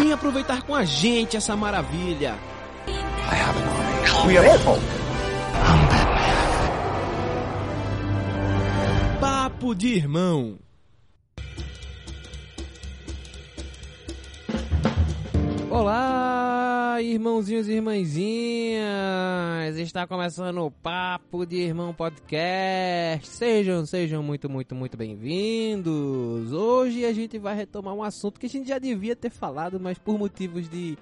Vem aproveitar com a gente essa maravilha. We are all Papo de irmão. Olá, irmãozinhos e irmãzinhas! Está começando o Papo de Irmão Podcast. Sejam, sejam muito, muito, muito bem-vindos. Hoje a gente vai retomar um assunto que a gente já devia ter falado, mas por motivos de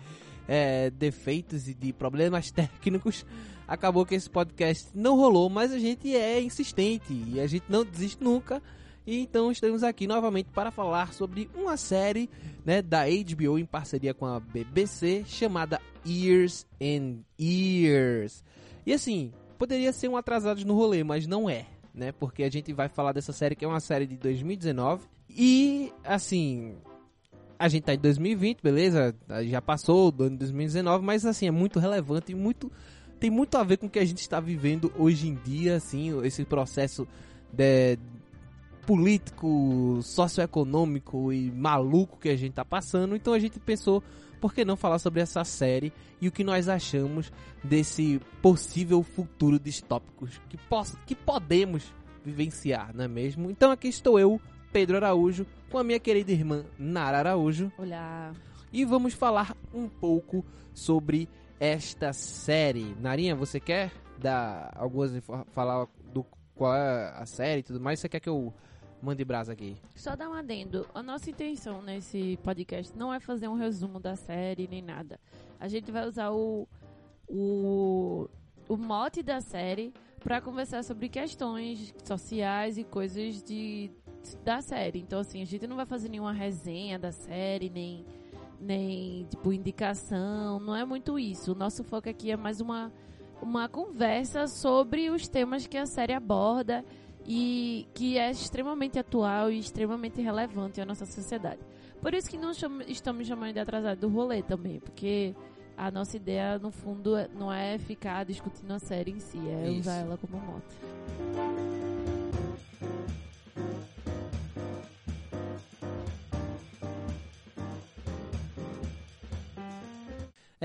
é, defeitos e de problemas técnicos, acabou que esse podcast não rolou, mas a gente é insistente e a gente não desiste nunca. E então estamos aqui novamente para falar sobre uma série né, da HBO em parceria com a BBC chamada Years and Years. E assim, poderia ser um atrasados no rolê, mas não é, né? Porque a gente vai falar dessa série que é uma série de 2019 e assim, a gente tá em 2020, beleza? Já passou do ano de 2019, mas assim, é muito relevante e muito tem muito a ver com o que a gente está vivendo hoje em dia, assim, esse processo de, político, socioeconômico e maluco que a gente tá passando. Então a gente pensou, por que não falar sobre essa série e o que nós achamos desse possível futuro distópico que, poss que podemos vivenciar, não é mesmo? Então aqui estou eu, Pedro Araújo, com a minha querida irmã Nara Araújo. Olá. E vamos falar um pouco sobre esta série. Narinha, você quer dar algumas falar do qual é a série e tudo mais? Você quer que eu mande brasa aqui? Só dar um adendo. A nossa intenção nesse podcast não é fazer um resumo da série nem nada. A gente vai usar o, o, o mote da série para conversar sobre questões sociais e coisas de, da série. Então, assim, a gente não vai fazer nenhuma resenha da série, nem, nem tipo, indicação. Não é muito isso. O nosso foco aqui é mais uma, uma conversa sobre os temas que a série aborda e que é extremamente atual e extremamente relevante à nossa sociedade. Por isso que não cham estamos chamando de atrasado do rolê também, porque a nossa ideia, no fundo, não é ficar discutindo a série em si, é Isso. usar ela como moto.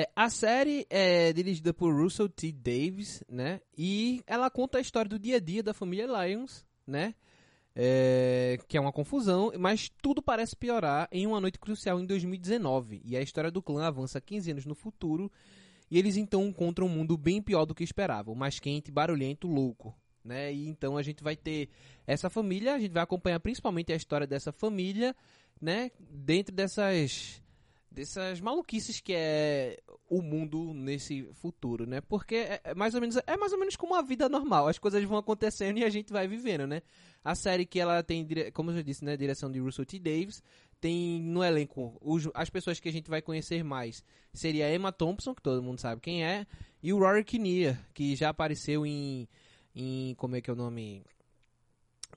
É, a série é dirigida por Russell T. Davis, né? E ela conta a história do dia a dia da família Lyons, né? É, que é uma confusão, mas tudo parece piorar em uma noite crucial em 2019. E a história do clã avança 15 anos no futuro. E eles então encontram um mundo bem pior do que esperavam, mais quente, barulhento, louco. Né? E então a gente vai ter essa família, a gente vai acompanhar principalmente a história dessa família, né? Dentro dessas dessas maluquices que é o mundo nesse futuro, né? Porque é, é mais ou menos é mais ou menos como a vida normal, as coisas vão acontecendo e a gente vai vivendo, né? A série que ela tem, como eu já disse, né, direção de Russell T Davis, tem no elenco os- as pessoas que a gente vai conhecer mais seria a Emma Thompson, que todo mundo sabe quem é, e o Rory Kinnear, que já apareceu em em como é que é o nome?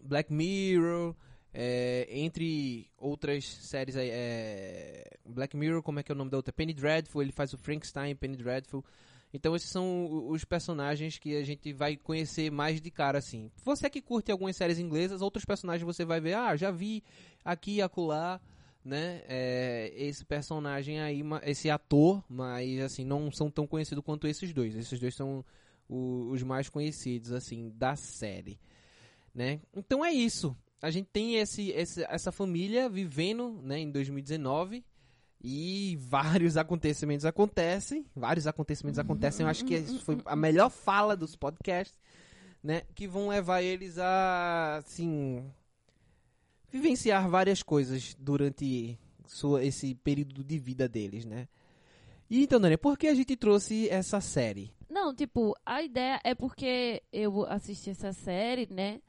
Black Mirror, é, entre outras séries aí, é, Black Mirror, como é que é o nome da outra? Penny Dreadful, ele faz o Frankenstein, Penny Dreadful. Então esses são os personagens que a gente vai conhecer mais de cara assim. Você que curte algumas séries inglesas, outros personagens você vai ver, ah, já vi aqui e acolá, né? É, esse personagem aí, esse ator, mas assim, não são tão conhecidos quanto esses dois. Esses dois são os mais conhecidos assim da série, né? Então é isso. A gente tem esse, esse- essa família vivendo, né, em 2019 e vários acontecimentos acontecem, vários acontecimentos acontecem. Eu acho que foi a melhor fala dos podcasts, né, que vão levar eles a assim vivenciar várias coisas durante sua, esse período de vida deles, né? E então, Dani, por que a gente trouxe essa série? Não, tipo, a ideia é porque eu assisti essa série, né?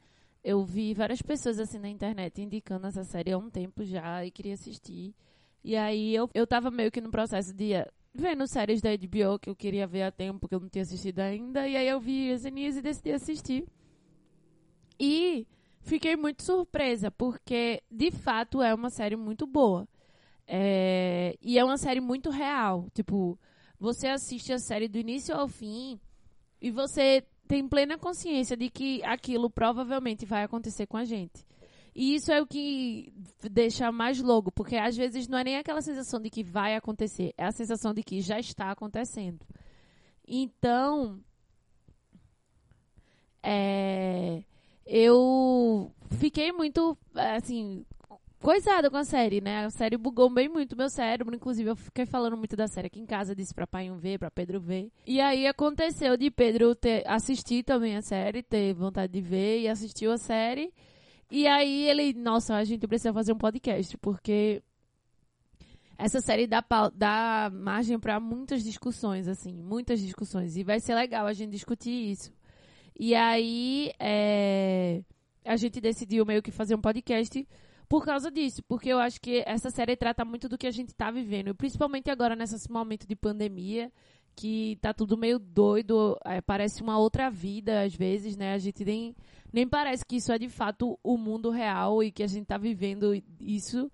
Eu vi várias pessoas assim na internet indicando essa série há um tempo já e queria assistir. E aí eu, eu tava meio que no processo de eh, vendo séries da HBO que eu queria ver há tempo, que eu não tinha assistido ainda. E aí eu vi Eugenias e decidi assistir. E fiquei muito surpresa, porque de fato é uma série muito boa. É, e é uma série muito real. Tipo, você assiste a série do início ao fim e você tem plena consciência de que aquilo provavelmente vai acontecer com a gente. E isso é o que deixa mais louco, porque às vezes não é nem aquela sensação de que vai acontecer, é a sensação de que já está acontecendo. Então, é, eu fiquei muito, assim, coisada com a série, né? A série bugou bem muito meu cérebro. Inclusive, eu fiquei falando muito da série aqui em casa, disse pra pai ver, pra Pedro ver. E aí aconteceu de Pedro ter assistir também a série, ter vontade de ver e assistiu a série. E aí ele, nossa, a gente precisa fazer um podcast, porque essa série dá, dá margem para muitas discussões, assim, muitas discussões. E vai ser legal a gente discutir isso. E aí é, a gente decidiu meio que fazer um podcast por causa disso, porque eu acho que essa série trata muito do que a gente está vivendo, principalmente agora nesse momento de pandemia, que tá tudo meio doido, é, parece uma outra vida às vezes, né? A gente nem, nem parece que isso é de fato o mundo real e que a gente tá vivendo isso.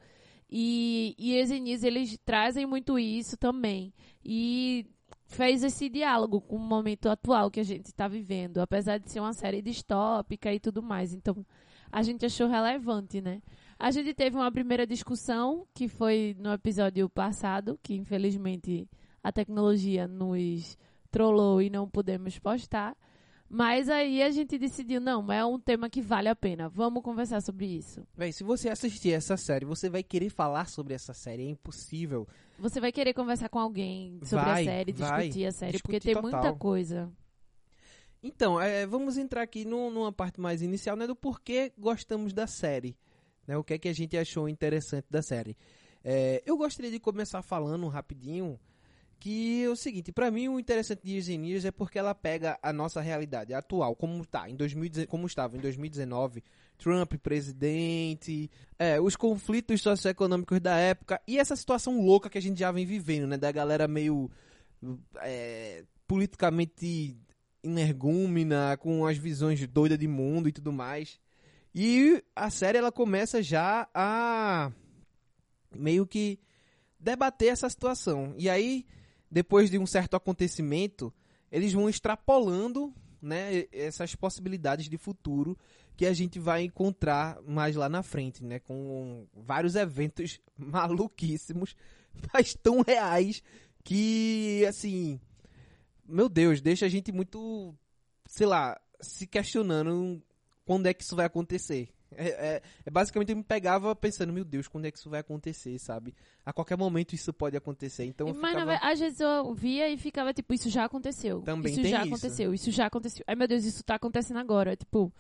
E, e Ezenis, eles trazem muito isso também. E fez esse diálogo com o momento atual que a gente está vivendo, apesar de ser uma série distópica e tudo mais. Então, a gente achou relevante, né? A gente teve uma primeira discussão, que foi no episódio passado, que infelizmente a tecnologia nos trollou e não pudemos postar. Mas aí a gente decidiu, não, é um tema que vale a pena. Vamos conversar sobre isso. Véi, se você assistir essa série, você vai querer falar sobre essa série. É impossível. Você vai querer conversar com alguém sobre Vai, a série, vai. discutir a série, Discutir porque tem total. muita coisa. Então, é, vamos entrar aqui num- numa parte mais inicial, né, do porquê gostamos da série. Né, o que é que a gente achou interessante da série. É, eu gostaria de começar falando rapidinho que é o seguinte, pra mim o interessante de Years and Years é porque ela pega a nossa realidade atual, como tá, em 2019, como estava em 2019, Trump presidente, é, os conflitos socioeconômicos da época e essa situação louca que a gente já vem vivendo, né, da galera meio é, politicamente energúmena, com as visões doidas de mundo e tudo mais. E a série ela começa já a meio que debater essa situação. E aí, depois de um certo acontecimento, eles vão extrapolando, né, essas possibilidades de futuro que a gente vai encontrar mais lá na frente, né, com vários eventos maluquíssimos, mas tão reais que assim, meu Deus, deixa a gente muito, sei lá, se questionando quando é que isso vai acontecer. É, é- é basicamente eu me pegava pensando, meu Deus, quando é que isso vai acontecer, sabe? A qualquer momento isso pode acontecer. Então eu Mas ficava... às vezes eu via e ficava tipo, isso já aconteceu. Também isso já isso. aconteceu, isso já aconteceu. Ai meu Deus, isso tá acontecendo agora. Tipo,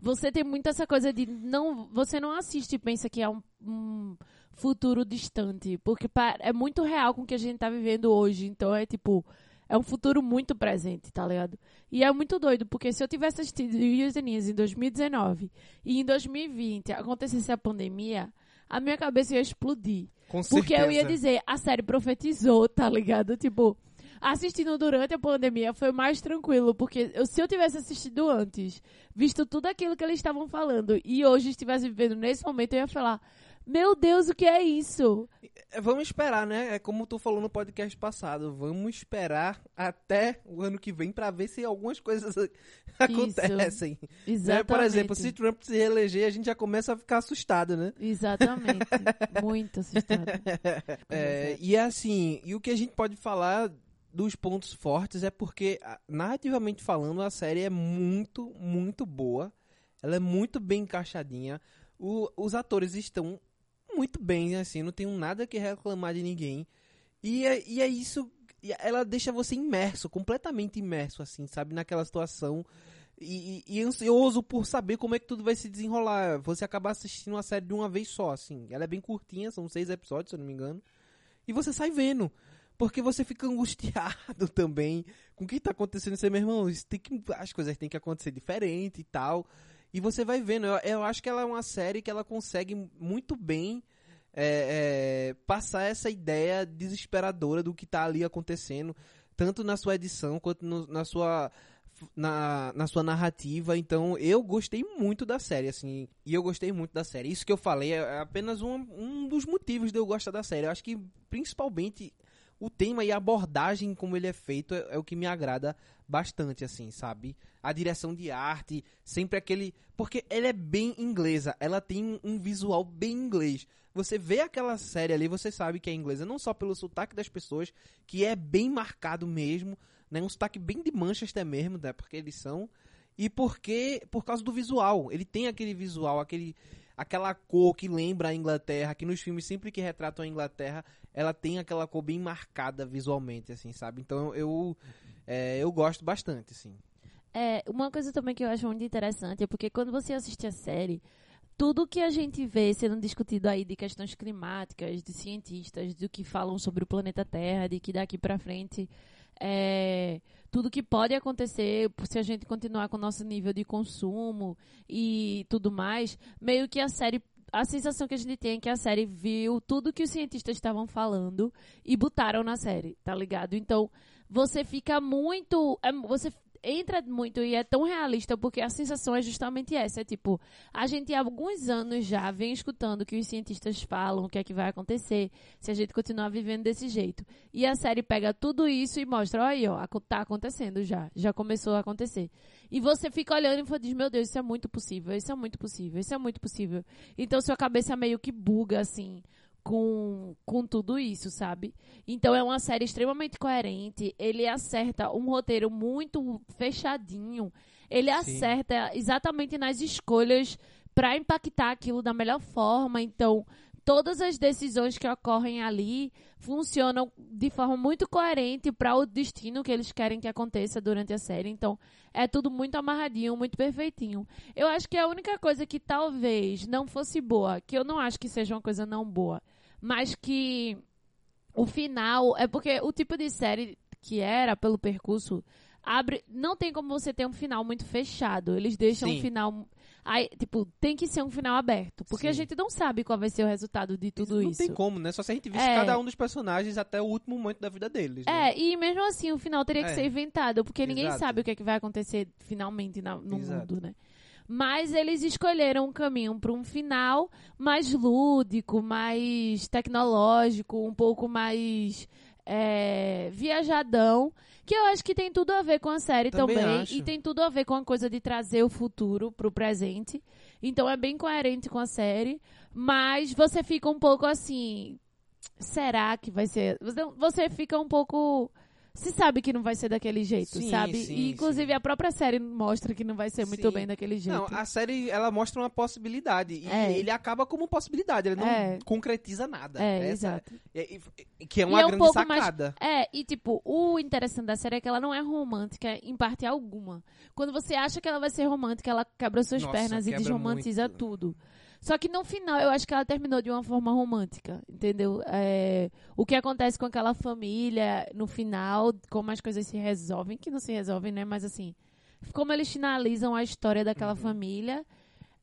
você tem muito essa coisa de não. Você não assiste e pensa que é um, um futuro distante. Porque é muito real com o que a gente tá vivendo hoje. Então é tipo. É um futuro muito presente, tá ligado? E é muito doido, porque se eu tivesse assistido Years and Years em 2019 e em 2020 acontecesse a pandemia, a minha cabeça ia explodir. Com Porque eu ia dizer, a série profetizou, tá ligado? Tipo, assistindo durante a pandemia foi mais tranquilo, porque eu- se eu tivesse assistido antes, visto tudo aquilo que eles estavam falando, e hoje estivesse vivendo nesse momento, eu ia falar, meu Deus, o que é isso? É, Vamos esperar, né? É como tu falou no podcast passado. Vamos esperar até o ano que vem pra ver se algumas coisas acontecem. Né? Exatamente. Por exemplo, se Trump se reeleger, a gente já começa a ficar assustado, né? Exatamente. Muito assustada. É, e assim, e o que a gente pode falar dos pontos fortes é porque, narrativamente falando, a série é muito, muito boa. Ela é muito bem encaixadinha. O- os atores estão muito bem, assim, não tenho nada que reclamar de ninguém. E é, e é isso, ela deixa você imerso, completamente imerso, assim, sabe, naquela situação. E, e- e ansioso por saber como é que tudo vai se desenrolar. Você acaba assistindo a série de uma vez só, assim. Ela é bem curtinha, são seis episódios, se eu não me engano. E você sai vendo. Porque você fica angustiado também com o que tá acontecendo. Você, meu irmão, isso tem que, as coisas têm que acontecer diferente e tal. E você vai vendo. Eu, eu acho que ela é uma série que ela consegue muito bem é, é, passar essa ideia desesperadora do que tá ali acontecendo, tanto na sua edição quanto no- na sua na, na sua narrativa. Então, eu gostei muito da série, assim, e eu gostei muito da série. Isso que eu falei é apenas um, um dos motivos de eu gostar da série. Eu acho que, principalmente, o tema e a abordagem como ele é feito é, é o que me agrada bastante, assim, sabe? A direção de arte, sempre aquele... Porque ela é bem inglesa, ela tem um, visual bem inglês. Você vê aquela série ali, você sabe que é inglesa, não só pelo sotaque das pessoas, que é bem marcado mesmo, né? Um sotaque bem de Manchester mesmo, né? Porque eles são. E porque por causa do visual, ele tem aquele visual, aquele aquela cor que lembra a Inglaterra, que nos filmes sempre que retratam a Inglaterra, ela tem aquela cor bem marcada visualmente, assim, sabe? Então eu é, eu gosto bastante, assim. É, uma coisa também que eu acho muito interessante é porque quando você assiste a série, tudo que a gente vê sendo discutido aí de questões climáticas, de cientistas, do que falam sobre o planeta Terra, de que daqui pra frente é, tudo que pode acontecer se a gente continuar com o nosso nível de consumo e tudo mais, meio que a série a sensação que a gente tem é que a série viu tudo que os cientistas estavam falando e botaram na série, tá ligado? Então, você fica muito. é, você entra muito e é tão realista porque a sensação é justamente essa. É tipo, a gente há alguns anos já vem escutando o que os cientistas falam, o que é que vai acontecer se a gente continuar vivendo desse jeito. E a série pega tudo isso e mostra, olha aí, ó, tá acontecendo já. Já começou a acontecer. E você fica olhando e diz, meu Deus, isso é muito possível, isso é muito possível, isso é muito possível. Então sua cabeça meio que buga, assim, com, com tudo isso, sabe? Então é uma série extremamente coerente. Ele acerta um roteiro muito fechadinho. Ele acerta exatamente nas escolhas para impactar aquilo da melhor forma. Então, todas as decisões que ocorrem ali funcionam de forma muito coerente para o destino que eles querem que aconteça durante a série. Então, é tudo muito amarradinho, muito perfeitinho. Eu acho que a única coisa que talvez não fosse boa, que eu não acho que seja uma coisa não boa, mas que o final é porque o tipo de série que era pelo percurso abre, não tem como você ter um final muito fechado. Eles deixam Sim. um final aí, tipo, tem que ser um final aberto, porque a Sim. gente não sabe qual vai ser o resultado de tudo não isso. tem como, né? Só se a gente visse É. cada um dos personagens até o último momento da vida deles. né? É, e mesmo assim o final teria que É. ser inventado, porque ninguém Exato. sabe o que, é que vai acontecer finalmente na- no Exato. mundo, né? Mas eles escolheram um caminho para um final mais lúdico, mais tecnológico, um pouco mais é, viajadão, que eu acho que tem tudo a ver com a série Também também, e tem tudo a ver com a coisa de trazer o futuro pro presente. Então é bem coerente com a série, mas você fica um pouco assim, será que vai ser? Você fica um pouco se sabe que não vai ser daquele jeito, Sim, sabe? sim, e inclusive sim. a própria série mostra que não vai ser muito bem daquele jeito. Não, a série ela mostra uma possibilidade e É. ele acaba como possibilidade, ele não É. concretiza nada. É, Essa- exato. é- que é E uma é um grande pouco mais- sacada. É, e tipo, o interessante da série é que ela não é romântica em parte alguma. Quando você acha que ela vai ser romântica, ela quebra suas Nossa, pernas e quebra desromantiza muito. tudo. Só que no final, eu acho que ela terminou de uma forma romântica, entendeu? É, o que acontece com aquela família no final, como as coisas se resolvem, que não se resolvem, né? Mas assim, como eles finalizam a história daquela Uhum. família,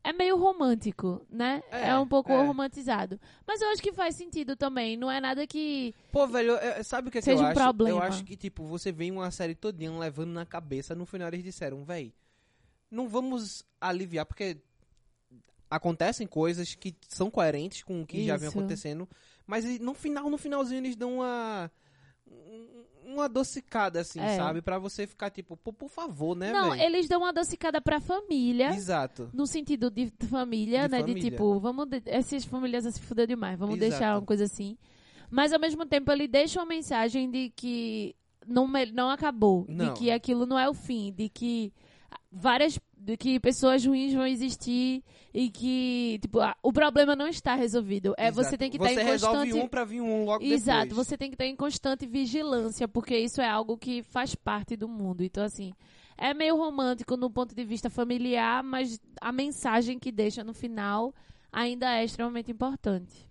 é meio romântico, né? É, É, um pouco é. romantizado. Mas eu acho que faz sentido também. Não é nada que. Pô, velho, é- sabe o que, é que eu um acho? problema. Eu acho que, tipo, você vem uma série todinha levando na cabeça, no final eles disseram, véi, não vamos aliviar, porque acontecem coisas que são coerentes com o que já vem Isso. acontecendo, mas no final, no finalzinho eles dão uma um- uma adocicada, assim, É. sabe? Pra você ficar, tipo, por favor, né, não, véi? eles dão uma adocicada pra família. Exato. No sentido de família, De né? família. De tipo, vamos. de- Essas famílias se fuder demais, vamos Exato. deixar uma coisa assim. Mas ao mesmo tempo ele deixa uma mensagem de que não, não acabou. Não. De que aquilo não é o fim. De que várias. De que pessoas ruins vão existir e que, tipo, ah, o problema não está resolvido. É, você Exato. tem que estar Você em constante. um pra vir um logo Exato, depois. você tem que estar em constante vigilância, porque isso é algo que faz parte do mundo. Então, assim, é meio romântico no ponto de vista familiar, mas a mensagem que deixa no final ainda é extremamente importante.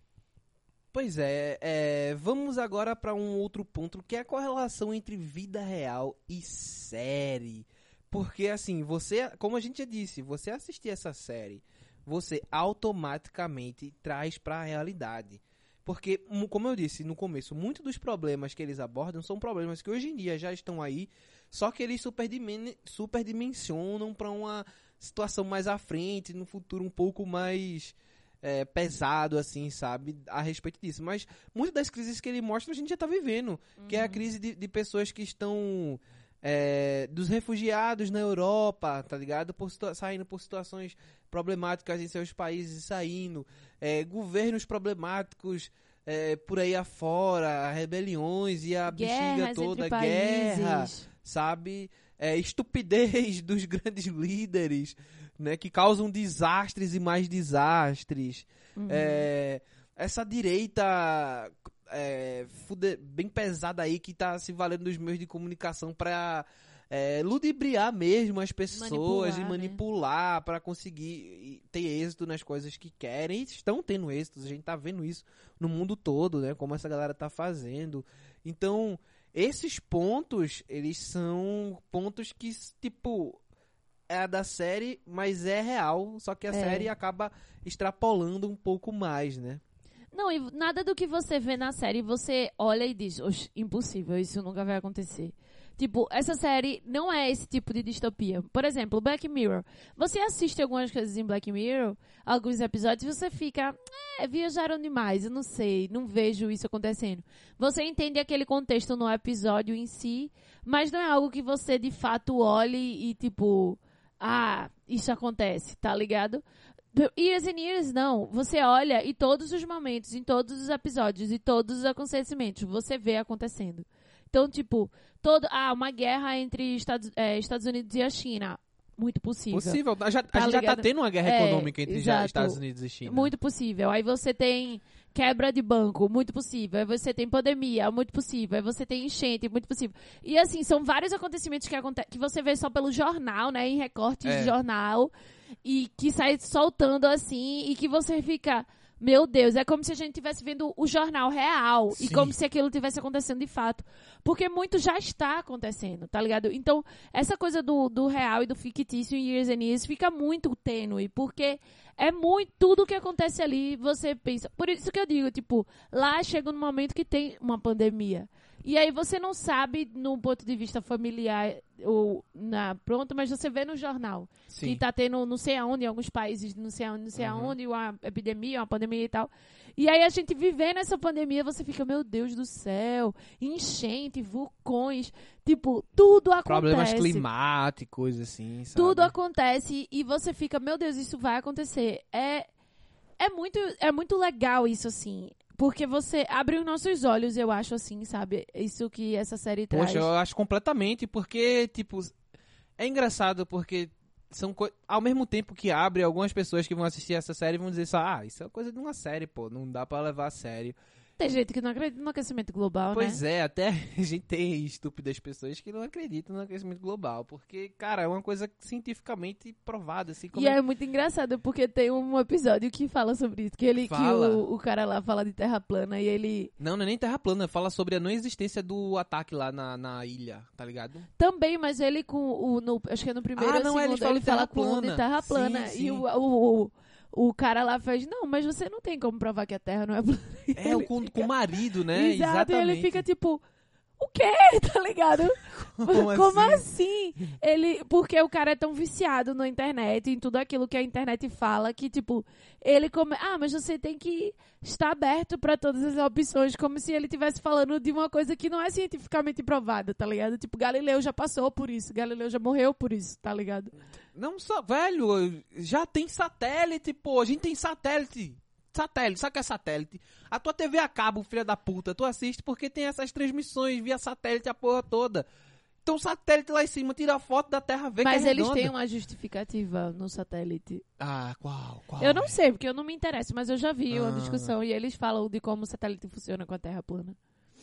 Pois é, é, vamos agora para um outro ponto, que é a correlação entre vida real e série. Porque assim, você, como a gente já disse, você assistir essa série, você automaticamente traz para a realidade. Porque, como eu disse no começo, muitos dos problemas que eles abordam são problemas que hoje em dia já estão aí, só que eles superdimen- superdimensionam para uma situação mais à frente, no futuro um pouco mais é, pesado, assim, sabe, a respeito disso. Mas muitas das crises que ele mostra a gente já tá vivendo, que é a crise de, de pessoas que estão é, dos refugiados na Europa, tá ligado? Por saindo por situações problemáticas em seus países e saindo, é, governos problemáticos é, por aí afora, rebeliões e a bexiga Guerras toda, entre guerra, países. sabe? É, estupidez dos grandes líderes, né? Que causam desastres e mais desastres. Uhum. É, essa direita é, bem pesada aí que tá se valendo dos meios de comunicação pra é, ludibriar mesmo as pessoas Manipular, e né? manipular pra conseguir ter êxito nas coisas que querem. E estão tendo êxitos, a gente tá vendo isso no mundo todo, né? Como essa galera tá fazendo. Então, esses pontos, eles são pontos que, tipo, é da série, mas é real, só que a É. série acaba extrapolando um pouco mais, né? Não, e nada do que você vê na série você olha e diz, Oxe, impossível, isso nunca vai acontecer. Tipo, essa série não é esse tipo de distopia. Por exemplo, Black Mirror. Você assiste algumas coisas em Black Mirror, alguns episódios, e você fica, é, viajaram demais, eu não sei, não vejo isso acontecendo. Você entende aquele contexto no episódio em si, mas não é algo que você de fato olhe e tipo, ah, isso acontece, tá ligado? Years and Years, não. Você olha e todos os momentos, em todos os episódios e todos os acontecimentos, você vê acontecendo. Então, tipo, todo, ah, uma guerra entre Estados, eh, Estados Unidos e a China. Muito possível. Possível. A, já, Tá a gente já tá ligado? tendo uma guerra É, econômica entre exato. Estados Unidos e China. Muito possível. Aí você tem quebra de banco, muito possível. Aí você tem pandemia, muito possível. Aí você tem enchente, muito possível. E assim, são vários acontecimentos que, aconte que você vê só pelo jornal, né? Em recortes É. de jornal. E que sai soltando assim. E que você fica. Meu Deus, é como se a gente estivesse vendo o jornal real. E Sim. como se aquilo tivesse acontecendo de fato. Porque muito já está acontecendo, tá ligado? Então, essa coisa do, do real e do fictício em Years and Years fica muito tênue. Porque é muito tudo que acontece ali, você pensa. Por isso que eu digo, tipo, lá chega um momento que tem uma pandemia. E aí você não sabe, no ponto de vista familiar, ou na pronto, mas você vê no jornal Sim. que tá tendo não sei aonde, em alguns países, não sei aonde, não sei Uhum. aonde, uma epidemia, uma pandemia e tal. E aí a gente vivendo essa pandemia, você fica, meu Deus do céu, enchente, vulcões, tipo, tudo acontece. Problemas climáticos, assim, sabe? Tudo acontece e você fica, meu Deus, isso vai acontecer. É, é, muito, é muito legal isso, assim. Porque você abre os nossos olhos, eu acho, assim, sabe? Isso que essa série traz. Poxa, eu acho completamente, porque, tipo, é engraçado porque são ao mesmo tempo que abre, algumas pessoas que vão assistir essa série vão dizer só, ah, isso é coisa de uma série, pô, não dá pra levar a sério. Tem gente que não acredita no aquecimento global, Pois né? é, até a gente tem estúpidas pessoas que não acreditam no aquecimento global, porque, cara, é uma coisa cientificamente provada, assim, como E é muito engraçado, porque tem um episódio que fala sobre isso. Que, ele, que Fala. o, o cara lá fala de terra plana e ele Não, não é nem terra plana, fala sobre a não existência do ataque lá na, na ilha, tá ligado? também, mas ele com o. No, acho que é no primeiro Ah, não, ele segundo, fala ele fala com o de plana. terra Sim, plana. sim. E o, o, o, o cara lá fez, não, mas você não tem como provar que a terra não é plana. É, Ele com, com o marido, né? Exato, Exatamente. e ele fica tipo, o quê? Tá ligado? Como assim? Ele, porque o cara é tão viciado na internet, em tudo aquilo que a internet fala, que tipo, ele come, ah, mas você tem que estar aberto pra todas as opções, como se ele estivesse falando de uma coisa que não é cientificamente provada, tá ligado? Tipo, Galileu já passou por isso, Galileu já morreu por isso, tá ligado? Não só, velho, já tem satélite, pô. A gente tem satélite. Satélite, sabe o que é satélite? A tua TV a cabo, filha da puta, tu assiste porque tem essas transmissões via satélite a porra toda. Então satélite lá em cima, tira a foto da Terra, vê mas que é eles redonda. têm uma justificativa no satélite. Ah, qual, qual? Eu não sei, porque eu não me interesso, mas eu já vi uma Ah. discussão e eles falam de como o satélite funciona com a Terra plana.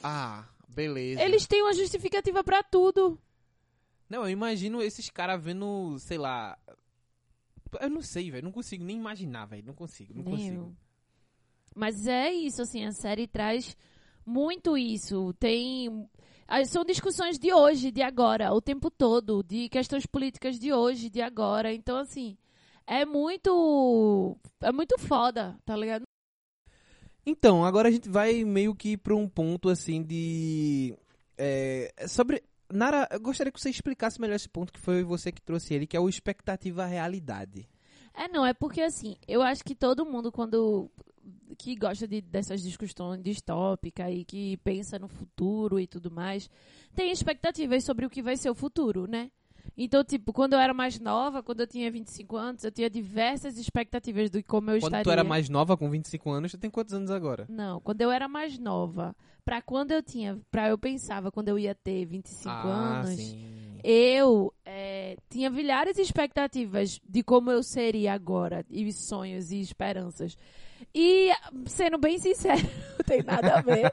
Ah, beleza. Eles têm uma justificativa pra tudo. Não, eu imagino esses caras vendo, sei lá... Eu não sei, velho, não consigo nem imaginar, velho, não consigo, não Nem consigo. eu. Mas é isso, assim, a série traz muito isso. Tem. ah, São discussões de hoje, de agora, o tempo todo, de questões políticas de hoje, de agora. Então, assim, é muito. É muito foda, tá ligado? Então, agora a gente vai meio que pra um ponto assim de. é, sobre. Nara, eu gostaria que você explicasse melhor esse ponto que foi você que trouxe ele, que é o expectativa realidade. É, não, é porque assim, eu acho que todo mundo, quando. que gosta de, dessas discussões distópicas e que pensa no futuro e tudo mais, tem expectativas sobre o que vai ser o futuro, né? Então, tipo, quando eu era mais nova, quando eu tinha 25 anos, eu tinha diversas expectativas de como eu Quando estaria. tu era mais nova, com 25 anos, tu tem quantos anos agora? Não, quando eu era mais nova, pra quando eu tinha, pra eu pensava quando eu ia ter 25 ah, anos, sim. eu é, tinha milhares de expectativas de como eu seria agora, e sonhos e esperanças. E, sendo bem sincero, não tem nada a ver.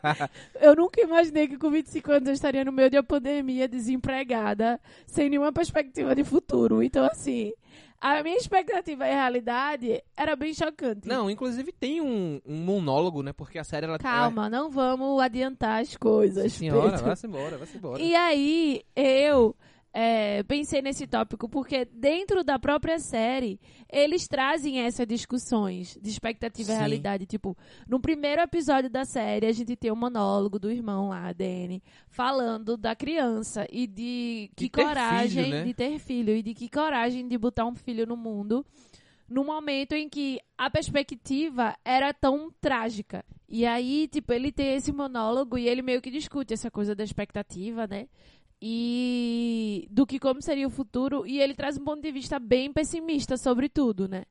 Eu nunca imaginei que com 25 anos eu estaria no meio de uma pandemia, desempregada, sem nenhuma perspectiva de futuro. Então, assim, a minha expectativa e realidade era bem chocante. Não, inclusive tem um, um monólogo, né? Porque a série ela Calma, não vamos adiantar as coisas. Ela... Senhora, vai-se embora, vai-se embora. E aí, eu é, pensei nesse tópico porque dentro da própria série, eles trazem essas discussões de expectativa e Sim. realidade. Tipo, no primeiro episódio da série, a gente tem um monólogo do irmão lá, Danny, falando da criança e de que De coragem filho, né? de ter filho e de que coragem de botar um filho no mundo no momento em que a perspectiva era tão trágica. E aí, tipo, ele tem esse monólogo e ele meio que discute essa coisa da expectativa, né? E do que como seria o futuro. E ele traz um ponto de vista bem pessimista sobre tudo, né?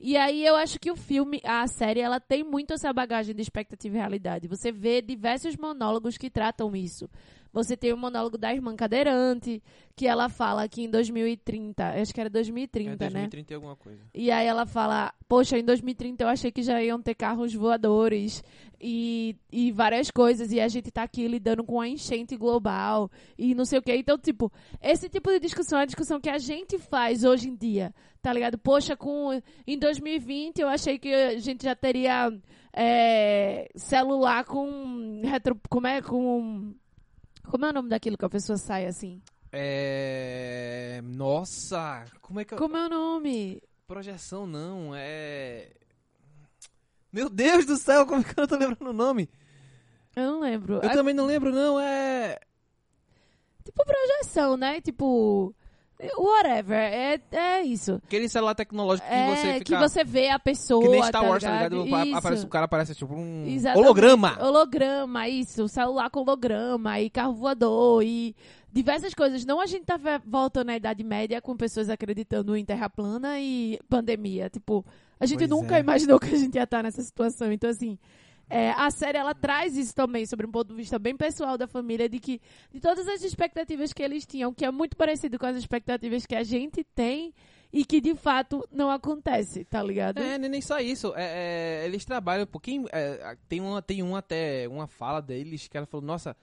E aí eu acho que o filme, a série, ela tem muito essa bagagem de expectativa e realidade. Você vê diversos monólogos que tratam isso. Você tem o monólogo da irmã cadeirante, que ela fala que em 2030, acho que era 2030, É né? 2030 e alguma coisa. E aí ela fala, poxa, em 2030 eu achei que já iam ter carros voadores e, e várias coisas, e a gente tá aqui lidando com a enchente global e não sei o que. Então, tipo, esse tipo de discussão é a discussão que a gente faz hoje em dia, tá ligado? Poxa, com, em 2020 eu achei que a gente já teria é, celular com retro, como é, com... Como é o nome daquilo que a pessoa sai assim? É. Nossa! Como é que eu. Como é o nome? Projeção não, é. Meu Deus do céu, como é que eu não tô lembrando o nome? Eu não lembro. Eu É também não lembro, não, é. tipo projeção, né? Tipo, whatever. É, é isso. Aquele celular tecnológico que é você fica. que você vê a pessoa. Que nem Star tá Wars, tá ligado? ligado? Pa- Aparece o cara, aparece tipo um Exatamente. holograma. Holograma, isso. Celular com holograma e carro voador e diversas coisas. Não a gente tá voltando à Idade Média com pessoas acreditando em terra plana e pandemia. Tipo, a gente Pois nunca é. imaginou que a gente ia estar nessa situação. Então, assim, é, a série ela traz isso também sobre um ponto de vista bem pessoal da família, de que de todas as expectativas que eles tinham, que é muito parecido com as expectativas que a gente tem e que de fato não acontece, tá ligado? É, nem só isso. É, é, eles trabalham um pouquinho. é, tem, uma, tem um até uma fala deles que ela falou, nossa.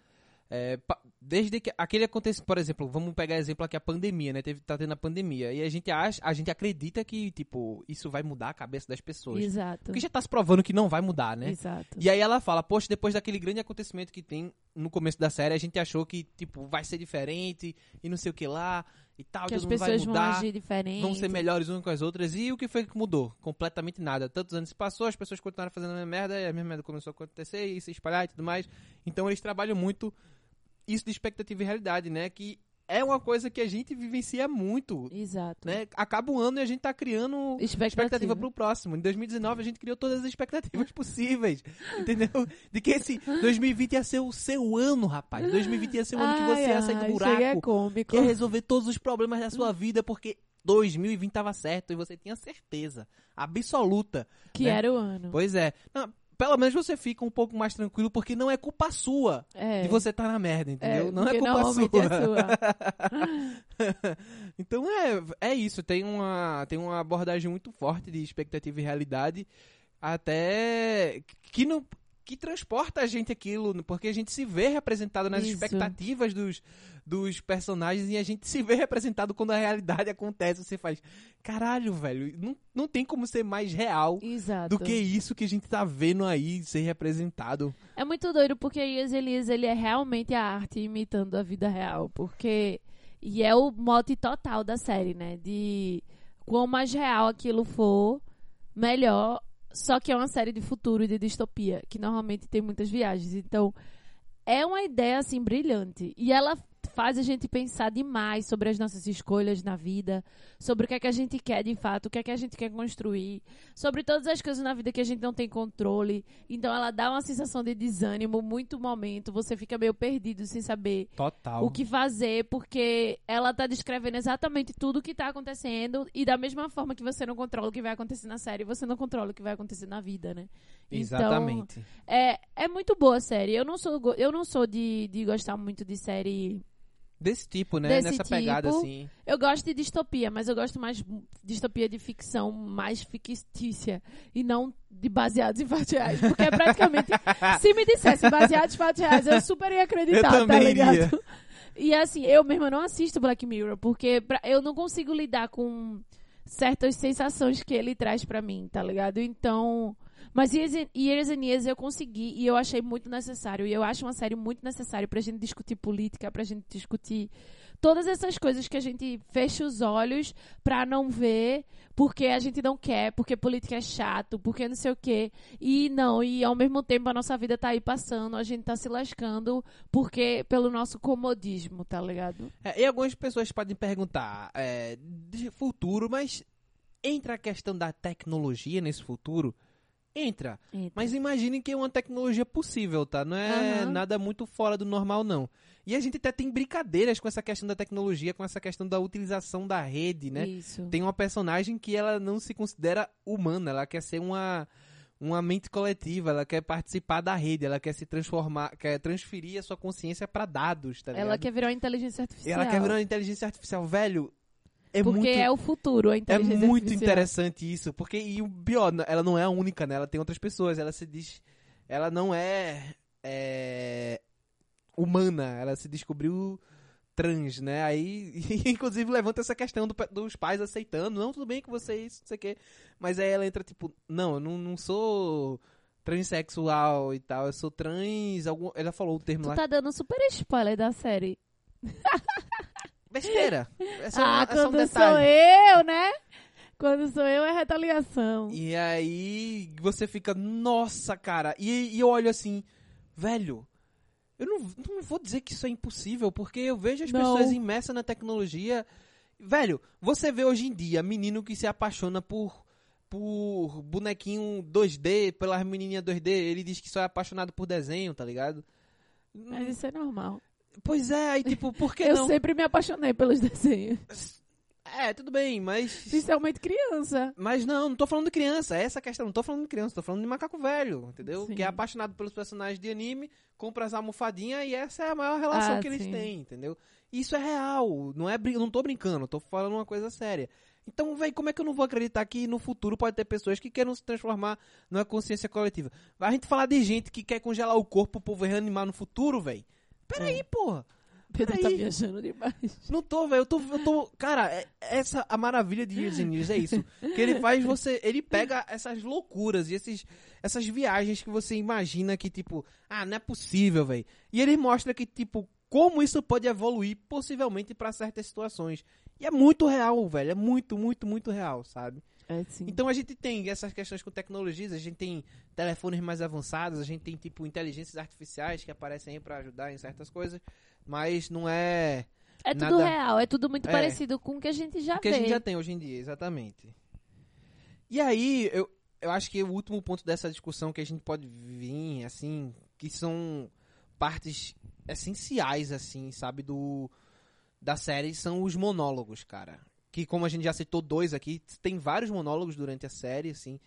É, desde que aquele acontece, por exemplo, vamos pegar exemplo aqui a pandemia, né? Teve, tá tendo a pandemia. E a gente acha, a gente acredita que, tipo, isso vai mudar a cabeça das pessoas. Exato. Porque já tá se provando que não vai mudar, né? Exato. E aí ela fala, poxa, depois daquele grande acontecimento que tem no começo da série, a gente achou que, tipo, vai ser diferente e não sei o que lá e tal, que as mundo vai pessoas vão mudar agir diferente. vão ser melhores umas com as outras. E o que foi que mudou? Completamente nada. Tantos anos se passou, as pessoas continuaram fazendo a mesma merda, e a mesma merda começou a acontecer e se espalhar e tudo mais. Então eles trabalham muito isso de expectativa e realidade, né? Que é uma coisa que a gente vivencia muito. Exato. Né? Acaba o ano e a gente tá criando Expectativa. expectativa pro próximo. Em 2019 a gente criou todas as expectativas possíveis. Entendeu? De que esse 2020 ia ser o seu ano, rapaz. 2020 ia ser o ano que você ia sair do ai, buraco. é cômico. Quer resolver todos os problemas da sua vida porque 2020 tava certo e você tinha certeza absoluta. Que né? era o ano. Pois é. Não, pelo menos você fica um pouco mais tranquilo porque não é culpa sua É. de você estar na merda, entendeu? É, não é culpa normalmente sua. é sua. então é, é isso, tem uma, tem uma abordagem muito forte de expectativa e realidade, até que não que transporta a gente aquilo, porque a gente se vê representado nas Isso. expectativas dos, dos personagens e a gente se vê representado quando a realidade acontece. Você faz, caralho, velho, não, não tem como ser mais real Exato. do que isso que a gente tá vendo aí ser representado. É muito doido porque Ias Elias ele é realmente a arte imitando a vida real, porque e é o mote total da série, né? De quanto mais real aquilo for, melhor Só que é uma série de futuro e de distopia, que normalmente tem muitas viagens. Então, é uma ideia, assim, brilhante. E ela faz a gente pensar demais sobre as nossas escolhas na vida, sobre o que é que a gente quer de fato, o que é que a gente quer construir, sobre todas as coisas na vida que a gente não tem controle. Então ela dá uma sensação de desânimo muito momento, você fica meio perdido sem saber Total. o que fazer, porque ela tá descrevendo exatamente tudo o que tá acontecendo e da mesma forma que você não controla o que vai acontecer na série, você não controla o que vai acontecer na vida, né? Exatamente. Então, é, é muito boa a série. Eu não sou, eu não sou de, de gostar muito de série Desse tipo, né? Desse Nessa pegada tipo. assim. Eu gosto de distopia, mas eu gosto mais de distopia de ficção mais fictícia e não de baseados em fatos reais. Porque é praticamente. se me dissesse baseados em fatos reais, eu super ia acreditar, Eu tá ligado? iria. E assim, eu mesma não assisto Black Mirror, porque pra- eu não consigo lidar com certas sensações que ele traz pra mim, tá ligado? Então. Mas Years and, Years eu consegui e eu achei muito necessário. E eu acho uma série muito necessária pra gente discutir política, pra gente discutir todas essas coisas que a gente fecha os olhos pra não ver, porque a gente não quer, porque política é chato, porque não sei o quê. E não, e ao mesmo tempo a nossa vida tá aí passando, a gente tá se lascando porque pelo nosso comodismo, tá ligado? É, e algumas pessoas podem perguntar é, de futuro, mas entra a questão da tecnologia nesse futuro? Entra. Mas imagine que é uma tecnologia possível, tá? Não é Aham. nada muito fora do normal, não. E a gente até tem brincadeiras com essa questão da tecnologia, com essa questão da utilização da rede, né? Isso. Tem uma personagem que ela não se considera humana, ela quer ser uma, uma mente coletiva, ela quer participar da rede, ela quer se transformar, quer transferir a sua consciência pra dados, tá ligado? Ela quer virar uma inteligência artificial. ela quer virar uma inteligência artificial, velho. É porque muito é o futuro, a é muito artificial. interessante isso, porque e o n- ela não é a única, né? Ela tem outras pessoas, ela se diz, ela não é, é, humana, ela se descobriu trans, né? Aí, inclusive levanta essa questão do dos pais aceitando, não tudo bem com vocês, não sei o quê, mas aí ela entra tipo, não, eu não, não sou transexual e tal, eu sou trans, algum, ela falou o termo Tu lá, tá dando super spoiler da série. besteira. É só, ah, é só um quando sou eu, né? Quando sou eu é retaliação. E aí você fica, nossa, cara. E, e eu olho assim, velho, eu não, não vou dizer que isso é impossível, porque eu vejo as Não. pessoas imersas na tecnologia. Velho, você vê hoje em dia menino que se apaixona por por bonequinho 2D, pelas menininhas 2D, ele diz que só é apaixonado por desenho, tá ligado? Mas isso é normal. Pois é, aí tipo, por que eu não? sempre me apaixonei pelos desenhos. É, tudo bem, mas Principalmente criança. Mas não, não tô falando de criança, é essa a questão, não tô falando de criança, tô falando de macaco velho, entendeu? Sim. Que é apaixonado pelos personagens de anime, compra as almofadinhas e essa é a maior relação Ah, que eles sim. têm, entendeu? Isso é real, não é não tô brincando, tô falando uma coisa séria. Então, velho, como é que eu não vou acreditar que no futuro pode ter pessoas que queiram se transformar numa consciência coletiva? Vai a gente falar de gente que quer congelar o corpo pro povo reanimar no futuro, velho? Peraí, É. porra. Pedro tá viajando demais. Não tô, velho. Eu tô, eu tô. Cara, é- essa a maravilha de Years and Years é isso. Que ele faz você. Ele pega essas loucuras e esses, essas viagens que você imagina que, tipo, ah, não é possível, velho. E ele mostra que, tipo, como isso pode evoluir possivelmente pra certas situações. E é muito real, velho. É muito, muito, muito real, sabe? É sim. Então a gente tem essas questões com tecnologias, a gente tem telefones mais avançados, a gente tem tipo inteligências artificiais que aparecem aí pra ajudar em certas coisas, mas não é é tudo nada- real, é tudo muito É. parecido com o que a gente já o que vê. a gente já tem hoje em dia, exatamente. E aí, eu, eu acho que o último ponto dessa discussão que a gente pode vir, assim, que são partes essenciais, assim, sabe, do da série, são os monólogos, cara. Que como a gente já citou dois aqui, tem vários monólogos durante a série, assim,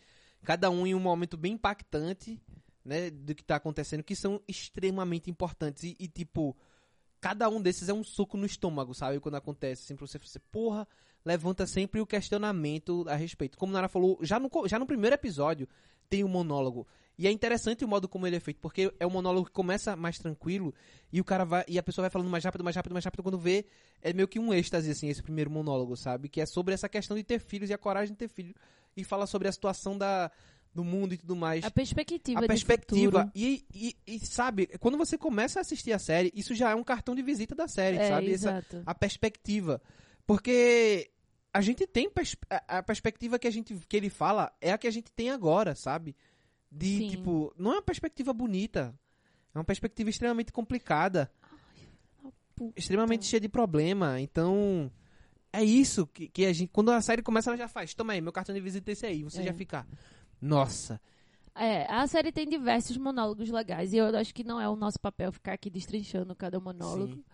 cada um em um momento bem impactante, né, do que tá acontecendo, que são extremamente importantes. E, e, tipo, cada um desses é um soco no estômago, sabe? Quando acontece, assim, pra você, você porra, levanta sempre o questionamento a respeito. Como Nara falou, já no, já no primeiro episódio tem um monólogo. E é interessante o modo como ele é feito, porque é um monólogo que começa mais tranquilo e o cara vai e a pessoa vai falando mais rápido, mais rápido, mais rápido quando vê é meio que um êxtase assim esse primeiro monólogo, sabe? Que é sobre essa questão de ter filhos e a coragem de ter filhos e fala sobre a situação da do mundo e tudo mais A perspectiva a perspectiva. E, e, e, sabe, quando você começa a assistir a série, isso já é um cartão de visita da série, É, sabe? Essa, a perspectiva. Porque a gente tem pers a, a perspectiva que a gente que ele fala é a que a gente tem agora, sabe? De Sim. tipo, não é uma perspectiva bonita. É uma perspectiva extremamente complicada, extremamente cheia de problema. Então, é isso que, que a gente quando a série começa ela já faz. Toma aí, meu cartão de visita é esse aí. Você É. já fica, nossa. É, a série tem diversos monólogos legais. E eu acho que não é o nosso papel ficar aqui destrinchando cada monólogo. Sim.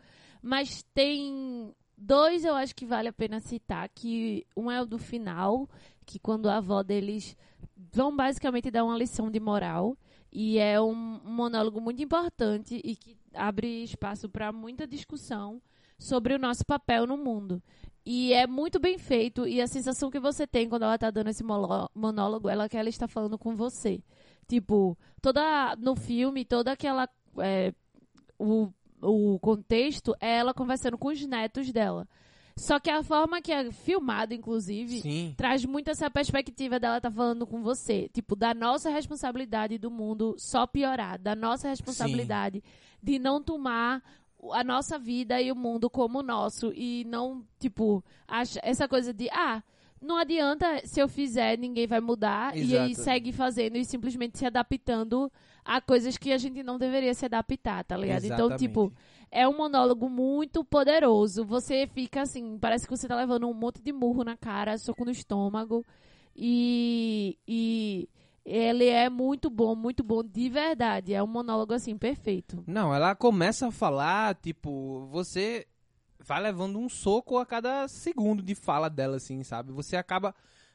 Mas tem dois eu acho que vale a pena citar. Que um é o do final, que quando a avó deles vão basicamente dar uma lição de moral. E é um monólogo muito importante e que abre espaço para muita discussão sobre o nosso papel no mundo. E é muito bem feito. E a sensação que você tem quando ela tá dando esse monólogo, ela que ela está falando com você. Tipo, toda no filme, toda aquela. é, o, o contexto é ela conversando com os netos dela. Só que a forma que é filmado, inclusive, Sim. traz muito essa perspectiva dela tá falando com você. Tipo, da nossa responsabilidade do mundo só piorar. Da nossa responsabilidade de não tomar a nossa vida e o mundo como nosso. E não, tipo, acha, essa coisa de, ah, não adianta se eu fizer, ninguém vai mudar. E aí Exato. segue fazendo e simplesmente se adaptando a coisas que a gente não deveria se adaptar, tá ligado? Então, Exatamente. tipo, é um monólogo muito poderoso. Você fica assim, parece que você tá levando um monte de murro na cara, soco no estômago. E, e ele é muito bom, muito bom de verdade. É um monólogo assim, perfeito. Não, ela começa a falar, tipo, você vai levando um soco a cada segundo de fala dela, assim, sabe? Você acaba.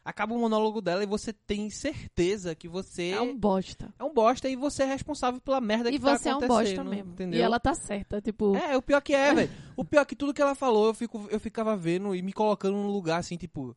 Acaba o monólogo dela e você tem certeza que você É um bosta. é um bosta e você é responsável pela merda E que tá você é um acontecendo. bosta mesmo. Entendeu? E ela tá certa, tipo. É, o pior que é, velho. O pior que tudo que ela falou, eu, fico, eu ficava vendo e me colocando num lugar assim, tipo.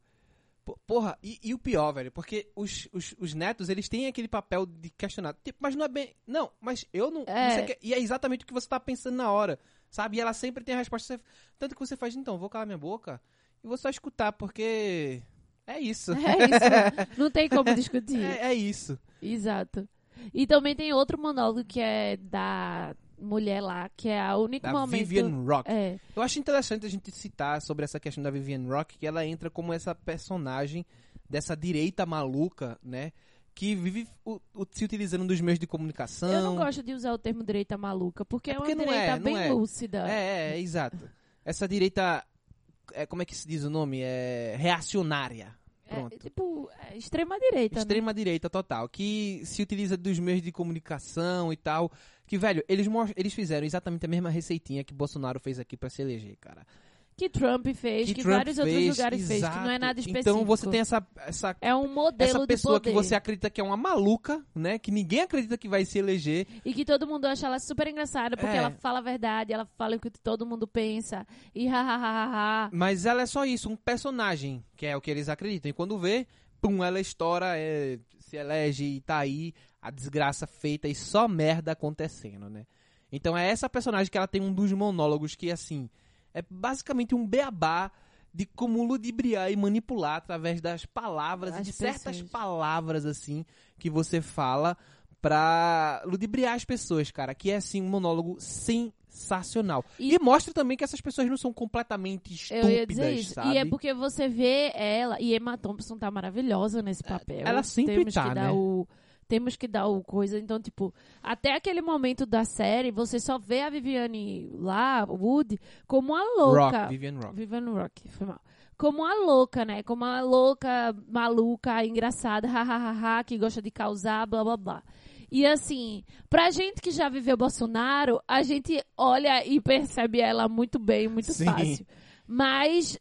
po- Porra, e, e o pior, velho, porque os, os, os netos, eles têm aquele papel de questionar. Tipo, mas não é bem. Não, mas eu não. É. não que- e é exatamente o que você tá pensando na hora, sabe? E ela sempre tem a resposta. Tanto que você faz, então, vou calar minha boca e vou só escutar, porque. É isso. É isso. Não tem como discutir. É, é isso. Exato. E também tem outro monólogo que é da mulher lá, que é a único Da momento. Vivian Rock. É. Eu acho interessante a gente citar sobre essa questão da Vivian Rock, que ela entra como essa personagem dessa direita maluca, né? Que vive o- o- se utilizando dos meios de comunicação. Eu não gosto de usar o termo direita maluca, porque é, É porque uma não direita é, bem é. lúcida. É, é, é, exato. Essa direita. É, como é que se diz o nome? É reacionária. É, Pronto. tipo, é extrema direita. né? Extrema direita total, que se utiliza dos meios de comunicação e tal. Que, velho, eles, eles fizeram exatamente a mesma receitinha que Bolsonaro fez aqui pra se eleger, cara. Que Trump fez, que, Trump vários outros fez, lugares fez, que não é exato. nada específico. Então você tem essa, essa É um modelo essa pessoa que você acredita que é uma maluca, né? Que ninguém acredita que vai se eleger. E que todo mundo acha ela super engraçada, porque É. ela fala a verdade, ela fala o que todo mundo pensa. E ha. Mas ela é só isso, um personagem, que é o que eles acreditam. E quando vê, pum, ela estoura, é, se elege e tá aí a desgraça feita e só merda acontecendo, né? Então é essa personagem que ela tem um dos monólogos que, assim, é basicamente um beabá de como ludibriar e manipular através das palavras, As de certas palavras, assim, que você fala pra ludibriar as pessoas, cara. Que é, assim, um monólogo sensacional. E- E, mostra também que essas pessoas não são completamente estúpidas, Eu ia dizer isso. sabe? E é porque você vê ela, e Emma Thompson tá maravilhosa nesse papel. ela sempre temos tá, né? o Temos que dar o coisa. Então, tipo, até aquele momento da série, você só vê a Viviane lá, Wood, como uma louca. Rock, Vivian Rock. Vivian Rock, foi mal. Como uma louca, né? Como uma louca, maluca, engraçada, hahaha, que gosta de causar, blá blá blá. E assim, pra gente que já viveu Bolsonaro, a gente olha e percebe ela muito bem, muito Sim. fácil. Mas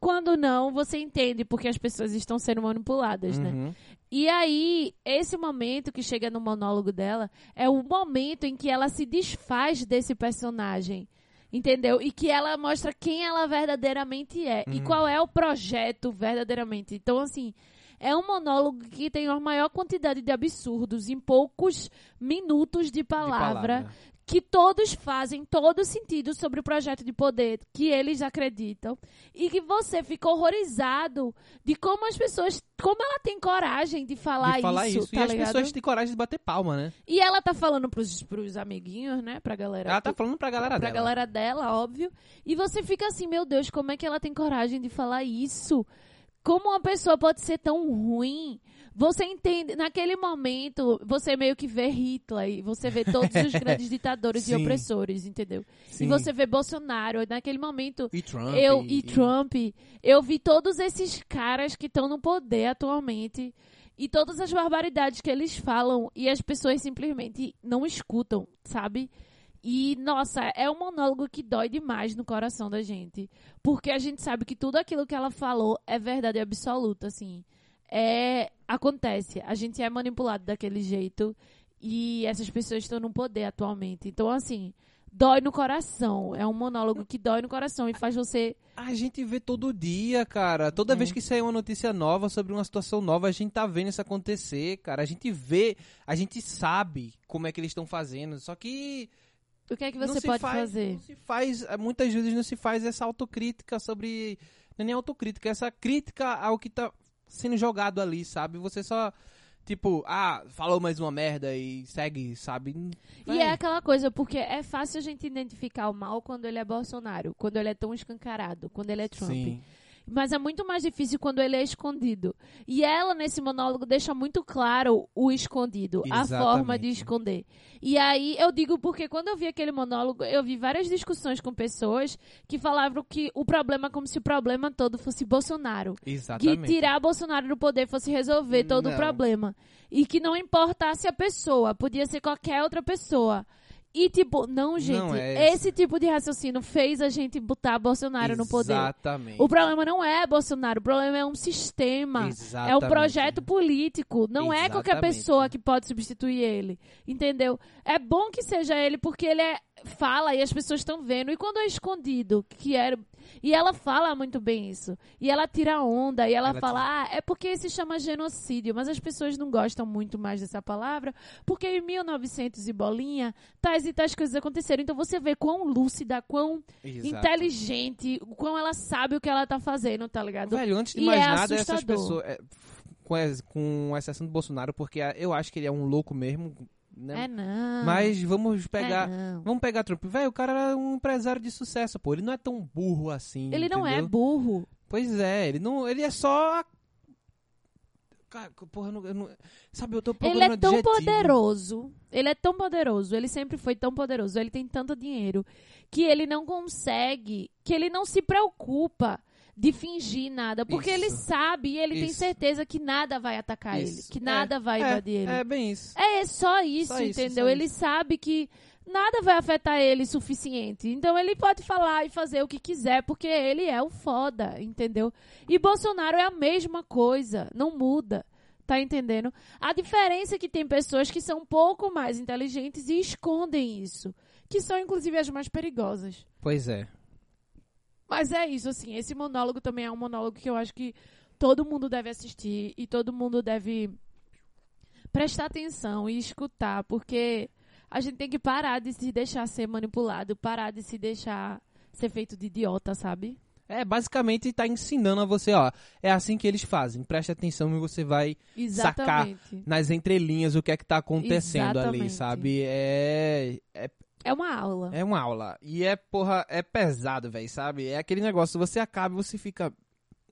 quando não, você entende porque as pessoas estão sendo manipuladas, né? E aí, esse momento que chega no monólogo dela é o momento em que ela se desfaz desse personagem. Entendeu? E que ela mostra quem ela verdadeiramente é. E Uhum. qual é o projeto verdadeiramente. Então, assim, é um monólogo que tem a maior quantidade de absurdos em poucos minutos de palavra, De palavra. Que todos fazem todo sentido sobre o projeto de poder que eles acreditam e que você fica horrorizado de como as pessoas, como ela tem coragem de falar, de falar isso, isso. tá e as ligado? pessoas têm coragem de bater palma, né? E ela tá falando pros, pros amiguinhos, né, pra galera. Ela tá falando pra galera pra dela. galera dela, óbvio. E você fica assim, meu Deus, como é que ela tem coragem de falar isso? Como uma pessoa pode ser tão ruim? Você entende, naquele momento, você meio que vê Hitler e você vê todos os grandes ditadores e opressores, entendeu? Sim. E você vê Bolsonaro, naquele momento, E Trump. eu e Trump, eu vi todos esses caras que estão no poder atualmente e todas as barbaridades que eles falam e as pessoas simplesmente não escutam, sabe? E, nossa, é um monólogo que dói demais no coração da gente. Porque a gente sabe que tudo aquilo que ela falou é verdade absoluta, assim. É. Acontece. A gente é manipulado daquele jeito. E essas pessoas estão no poder atualmente. Então, assim, dói no coração. É um monólogo que dói no coração e faz você. A gente vê todo dia, cara. Toda É. vez que sai uma notícia nova sobre uma situação nova, a gente tá vendo isso acontecer, cara. A gente vê, a gente sabe como é que eles estão fazendo. Só que O que é que você pode faz, fazer? Não se faz, muitas vezes não se faz essa autocrítica sobre. Não é nem autocrítica, essa crítica ao que tá sendo jogado ali, sabe? Você só. Tipo, ah, falou mais uma merda e segue, sabe? E é aquela coisa, porque é fácil a gente identificar o mal quando ele é Bolsonaro, quando ele é tão escancarado, quando ele é Trump. Sim. Mas é muito mais difícil quando ele é escondido. E ela, nesse monólogo, deixa muito claro o escondido, a Exatamente. forma de esconder. E aí eu digo porque quando eu vi aquele monólogo, eu vi várias discussões com pessoas que falavam que o problema é como se o problema todo fosse Bolsonaro. Que Exatamente. tirar Bolsonaro do poder fosse resolver todo o Não. problema. E que não importasse a pessoa, podia ser qualquer outra pessoa. E tipo, não, gente, Não é esse tipo de raciocínio fez a gente botar Bolsonaro no poder. Exatamente. O problema não é Bolsonaro, o problema é um sistema. É um Exatamente. projeto político. Não é qualquer Exatamente. pessoa que pode substituir ele. Entendeu? É bom que seja ele porque ele é, fala e as pessoas estão vendo. E quando é escondido, que era. E ela fala muito bem isso. E ela tira onda. E ela, Ela fala, ah, é porque se chama genocídio. Mas as pessoas não gostam muito mais dessa palavra. Porque em 1900 e bolinha, tais e tais coisas aconteceram. Então você vê quão lúcida, quão Exato. inteligente, quão ela sabe o que ela tá fazendo, tá ligado? Velho, antes de E mais é nada, essas assustador. pessoas. é, com, com exceção do Bolsonaro, porque eu acho que ele é um louco mesmo. Né? É não. Mas vamos pegar. É. Vamos pegar Trump. Velho, o cara era um empresário de sucesso, pô. Ele não é tão burro assim. Ele não é entendeu? burro. Pois é, ele não. Ele é só. Cara, porra, eu não, eu não- Sabe, eu tô Ele é tão adjetivo. poderoso. Ele é tão poderoso. Ele sempre foi tão poderoso. Ele tem tanto dinheiro que ele não consegue, que ele não se preocupa de fingir nada, porque ele Isso. sabe e ele tem Isso. certeza que nada vai atacar ele, Isso. que É, nada vai é, invadir ele. É, bem isso. É só isso, Só isso, entendeu? só ele sabe que nada vai afetar ele o suficiente. Então ele pode falar e fazer o que quiser, porque ele é o foda, entendeu? E Bolsonaro é a mesma coisa, não muda. Tá entendendo? A diferença é que tem pessoas que são um pouco mais inteligentes e escondem isso. Que são, inclusive, as mais perigosas. Pois é. Mas é isso, assim. Esse monólogo também é um monólogo que eu acho que todo mundo deve assistir e todo mundo deve prestar atenção e escutar, porque a gente tem que parar de se deixar ser manipulado, parar de se deixar ser feito de idiota, sabe? É, basicamente tá ensinando a você, ó. É assim que eles fazem. Preste atenção e você vai Exatamente. nas entrelinhas o que é que tá acontecendo ali, Exatamente. sabe? É, é, É uma aula. é uma aula. E é, porra, é pesado, velho, sabe? É aquele negócio, você acaba e você fica.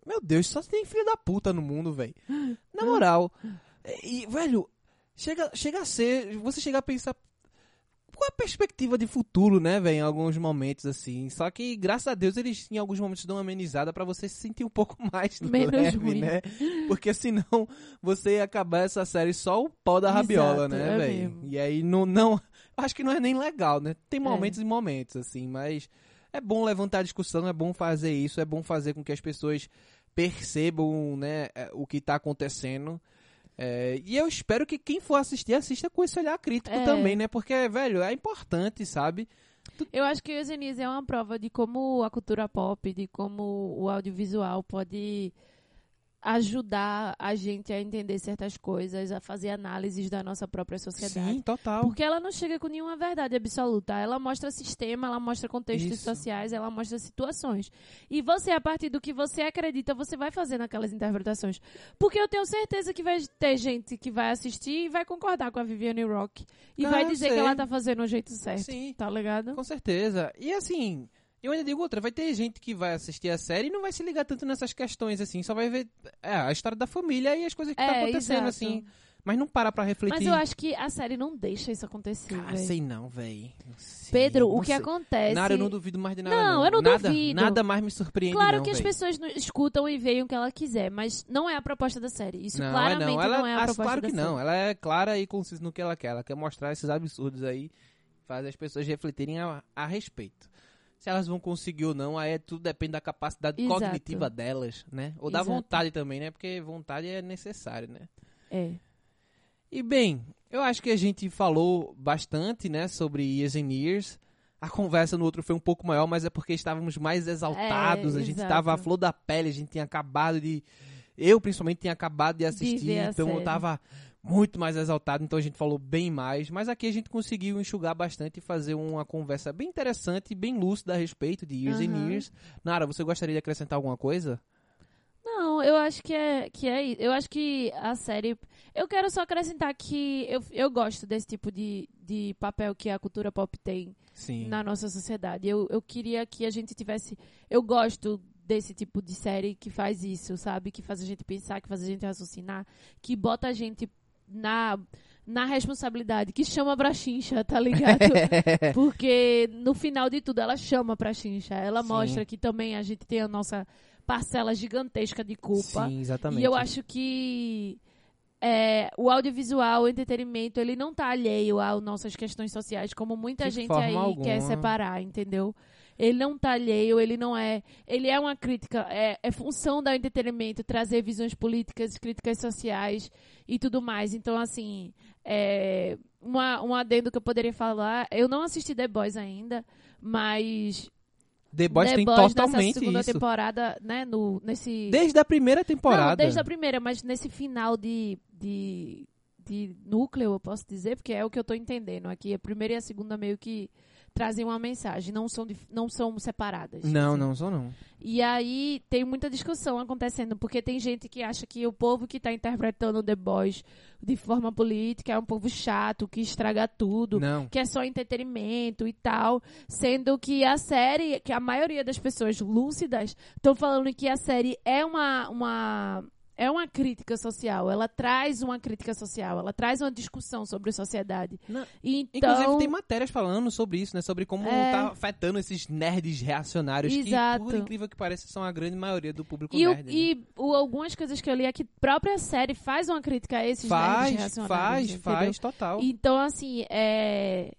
Meu Deus, só tem filho da puta no mundo, velho. Na moral. E, velho, chega, chega a ser. Você chega a pensar. Qual a perspectiva de futuro, né, velho? Em alguns momentos, assim. Só que, graças a Deus, eles em alguns momentos dão uma amenizada pra você se sentir um pouco mais Menos leve, ruim. né? Porque senão você ia acabar essa série só o pau da Exato, rabiola, né, é velho? E aí não, não. Acho que não é nem legal, né? Tem É. momentos e momentos, assim, mas é bom levantar a discussão, é bom fazer isso, é bom fazer com que as pessoas percebam, né, é, o que tá acontecendo. É, e eu espero que quem for assistir, assista com esse olhar crítico É. também, né? Porque, velho, é importante, sabe? Eu acho que o Eugenize é uma prova de como a cultura pop, de como o audiovisual pode ajudar a gente a entender certas coisas, a fazer análises da nossa própria sociedade. Sim, total. Porque ela não chega com nenhuma verdade absoluta. Ela mostra sistema, ela mostra contextos Isso. sociais, ela mostra situações. E você, a partir do que você acredita, você vai fazendo aquelas interpretações. Porque eu tenho certeza que vai ter gente que vai assistir e vai concordar com a Viviane Rock. E vai dizer que ela tá fazendo o jeito certo. Sim. Tá ligado? Com certeza. E assim, eu ainda digo outra, vai ter gente que vai assistir a série e não vai se ligar tanto nessas questões, assim, só vai ver é, a história da família e as coisas que tá É, acontecendo, exato. assim. Mas não para pra refletir. Mas eu acho que a série não deixa isso acontecer, Ah, sei não, véi. Não Pedro, o não que sei. acontece... Nara, eu não duvido mais de nada. Não, Não, eu não nada, duvido. Nada mais me surpreende. Claro não, que as pessoas escutam e veem o que ela quiser, mas não é a proposta da série. Isso não, claramente é não. Ela, não é a proposta Claro da que série. não. Ela é clara e concisa no que ela quer. Ela quer mostrar esses absurdos aí, fazer as pessoas refletirem a, a respeito. Se elas vão conseguir ou não, aí é tudo depende da capacidade Exato. cognitiva delas, né? Ou da Exato. vontade também, né? Porque vontade é necessário, né? É. E bem, eu acho que a gente falou bastante, né, sobre Years and Years. A conversa no outro foi um pouco maior, mas é porque estávamos mais exaltados, É, a gente exato. estava à flor da pele, a gente tinha acabado de eu principalmente tinha acabado de assistir, a então eu série. Muito mais exaltado, então a gente falou bem mais, mas aqui a gente conseguiu enxugar bastante e fazer uma conversa bem interessante e bem lúcida a respeito de Years and Aham. Years. Nara, você gostaria de acrescentar alguma coisa? Não, eu acho que é, que é isso. Eu acho que a série. Eu quero só acrescentar que eu, eu gosto desse tipo de, de papel que a cultura pop tem Sim. na nossa sociedade. Eu, eu queria que a gente tivesse. Eu gosto desse tipo de série que faz isso, sabe? Que faz a gente pensar, que faz a gente raciocinar, que bota a gente na, na responsabilidade, que chama pra chincha, tá ligado? Porque no final de tudo ela chama pra chincha. Ela Sim. mostra que também a gente tem a nossa parcela gigantesca de culpa. Sim, exatamente. E eu acho que é, o audiovisual, o entretenimento, ele não tá alheio às nossas questões sociais, como muita De gente aí alguma. quer separar, entendeu? Ele não tá alheio, ele não é. Ele é uma crítica, é, é função do entretenimento trazer visões políticas, críticas sociais e tudo mais. Então, assim, é, uma, um adendo que eu poderia falar. Eu não assisti The Boys ainda, mas The Boys The tem Boys totalmente segunda isso. temporada, né? No, nesse... Desde a primeira temporada. Não, desde a primeira, mas nesse final de, de, de núcleo, eu posso dizer, porque é o que eu tô entendendo aqui. A primeira e a segunda meio que trazem uma mensagem, não são, não são separadas. Não, assim. não sou não. E aí tem muita discussão acontecendo, porque tem gente que acha que o povo que tá interpretando The Boys de forma política é um povo chato, que estraga tudo Não. que é só entretenimento e tal, sendo que a série, que a maioria das pessoas lúcidas estão falando que a série é uma, uma é uma crítica social, ela traz uma crítica social, ela traz uma discussão sobre a sociedade. Não, Então, Inclusive tem matérias falando sobre isso, né? Sobre como É. tá afetando esses nerds reacionários Exato. que, por incrível que pareça, são a grande maioria do público e, o- nerd. né? e o- algumas coisas que eu li é que a própria série faz uma crítica a esses nerds Faz, reacionários, faz, entendeu? faz, total. Então, assim, é.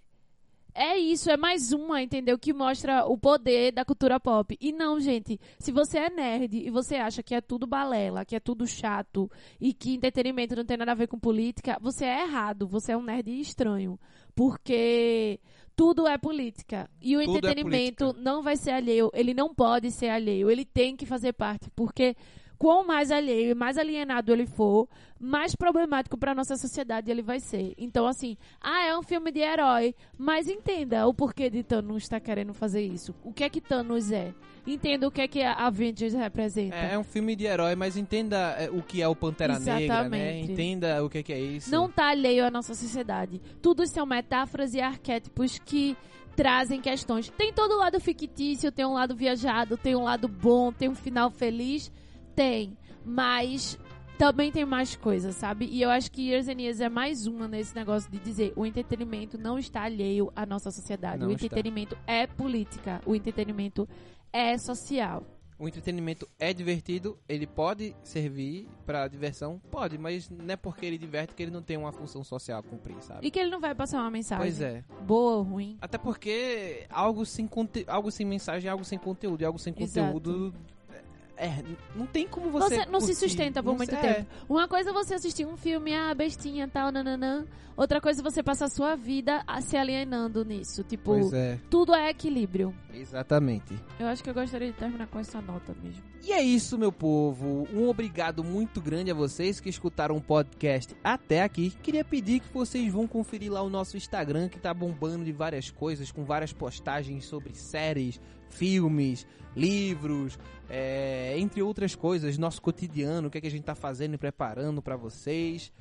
É isso, é mais uma, entendeu? Que mostra o poder da cultura pop. E não, gente, se você é nerd e você acha que é tudo balela, que é tudo chato e que entretenimento não tem nada a ver com política, você é errado, você é um nerd estranho. Porque tudo é política. E o Tudo é entretenimento política. não vai ser alheio, ele não pode ser alheio, ele tem que fazer parte. Porque quanto mais alheio e mais alienado ele for, mais problemático para nossa sociedade ele vai ser. Então, assim, ah, é um filme de herói, mas entenda o porquê de Thanos estar querendo fazer isso. O que é que Thanos é? Entenda o que é que a Avengers representa. É, é um filme de herói, mas entenda é, o que é o Pantera Negra, né? Exatamente. Entenda o que, que é isso. Não tá alheio à nossa sociedade. Tudo são metáforas e arquétipos que trazem questões. Tem todo o lado fictício, tem um lado viajado, tem um lado bom, tem um final feliz. Tem. Mas também tem mais coisas, sabe? E eu acho que Years and Years é mais uma nesse negócio de dizer o entretenimento não está alheio à nossa sociedade. Não o está. entretenimento é política. O entretenimento é social. O entretenimento é divertido, ele pode servir pra diversão? Pode, mas não é porque ele diverte que ele não tem uma função social a cumprir, sabe? E que ele não vai passar uma mensagem Pois é. boa ou ruim. Até porque algo sem, conte... algo sem mensagem é algo sem conteúdo. E algo sem Exato. É, não tem como você. Você não se curtir. sustenta por muito se- tempo. é. Uma coisa é você assistir um filme, ah, bestinha, tal, nananã. Outra coisa é você passar a sua vida a- se alienando nisso. Tipo, Pois é, tudo é equilíbrio. exatamente. Eu acho que eu gostaria de terminar com essa nota mesmo. E é isso, meu povo. Um obrigado muito grande a vocês que escutaram o podcast até aqui. Queria pedir que vocês vão conferir lá o nosso Instagram, que tá bombando de várias coisas, com várias postagens sobre séries, filmes, livros, é, entre outras coisas, nosso cotidiano, o que, é que a gente tá fazendo e preparando pra vocês.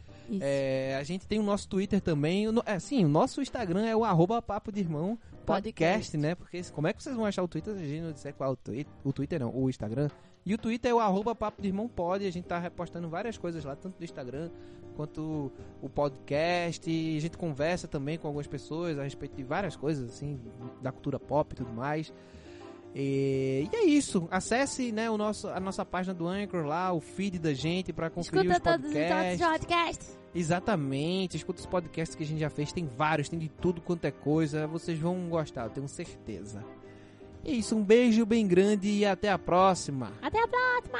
É, a gente tem o nosso Twitter também. O no- é, sim, o nosso Instagram é o arroba papo de irmão podcast, Podcast. né? Porque como é que vocês vão achar o Twitter se a gente não disser qual é o Twitter? O Twitter não, o Instagram. E o Twitter é o arroba papo de irmão pod. A gente tá repostando várias coisas lá, tanto do Instagram quanto o podcast. E a gente conversa também com algumas pessoas a respeito de várias coisas, assim, da cultura pop e tudo mais. E, e é isso. Acesse né, o nosso, a nossa página do Anchor lá, o feed da gente pra conferir Escuta os todos os podcasts. podcasts. Exatamente, escuta os podcasts que a gente já fez, tem vários, tem de tudo quanto é coisa, vocês vão gostar, eu tenho certeza. É isso, um beijo bem grande e até a próxima. Até a próxima!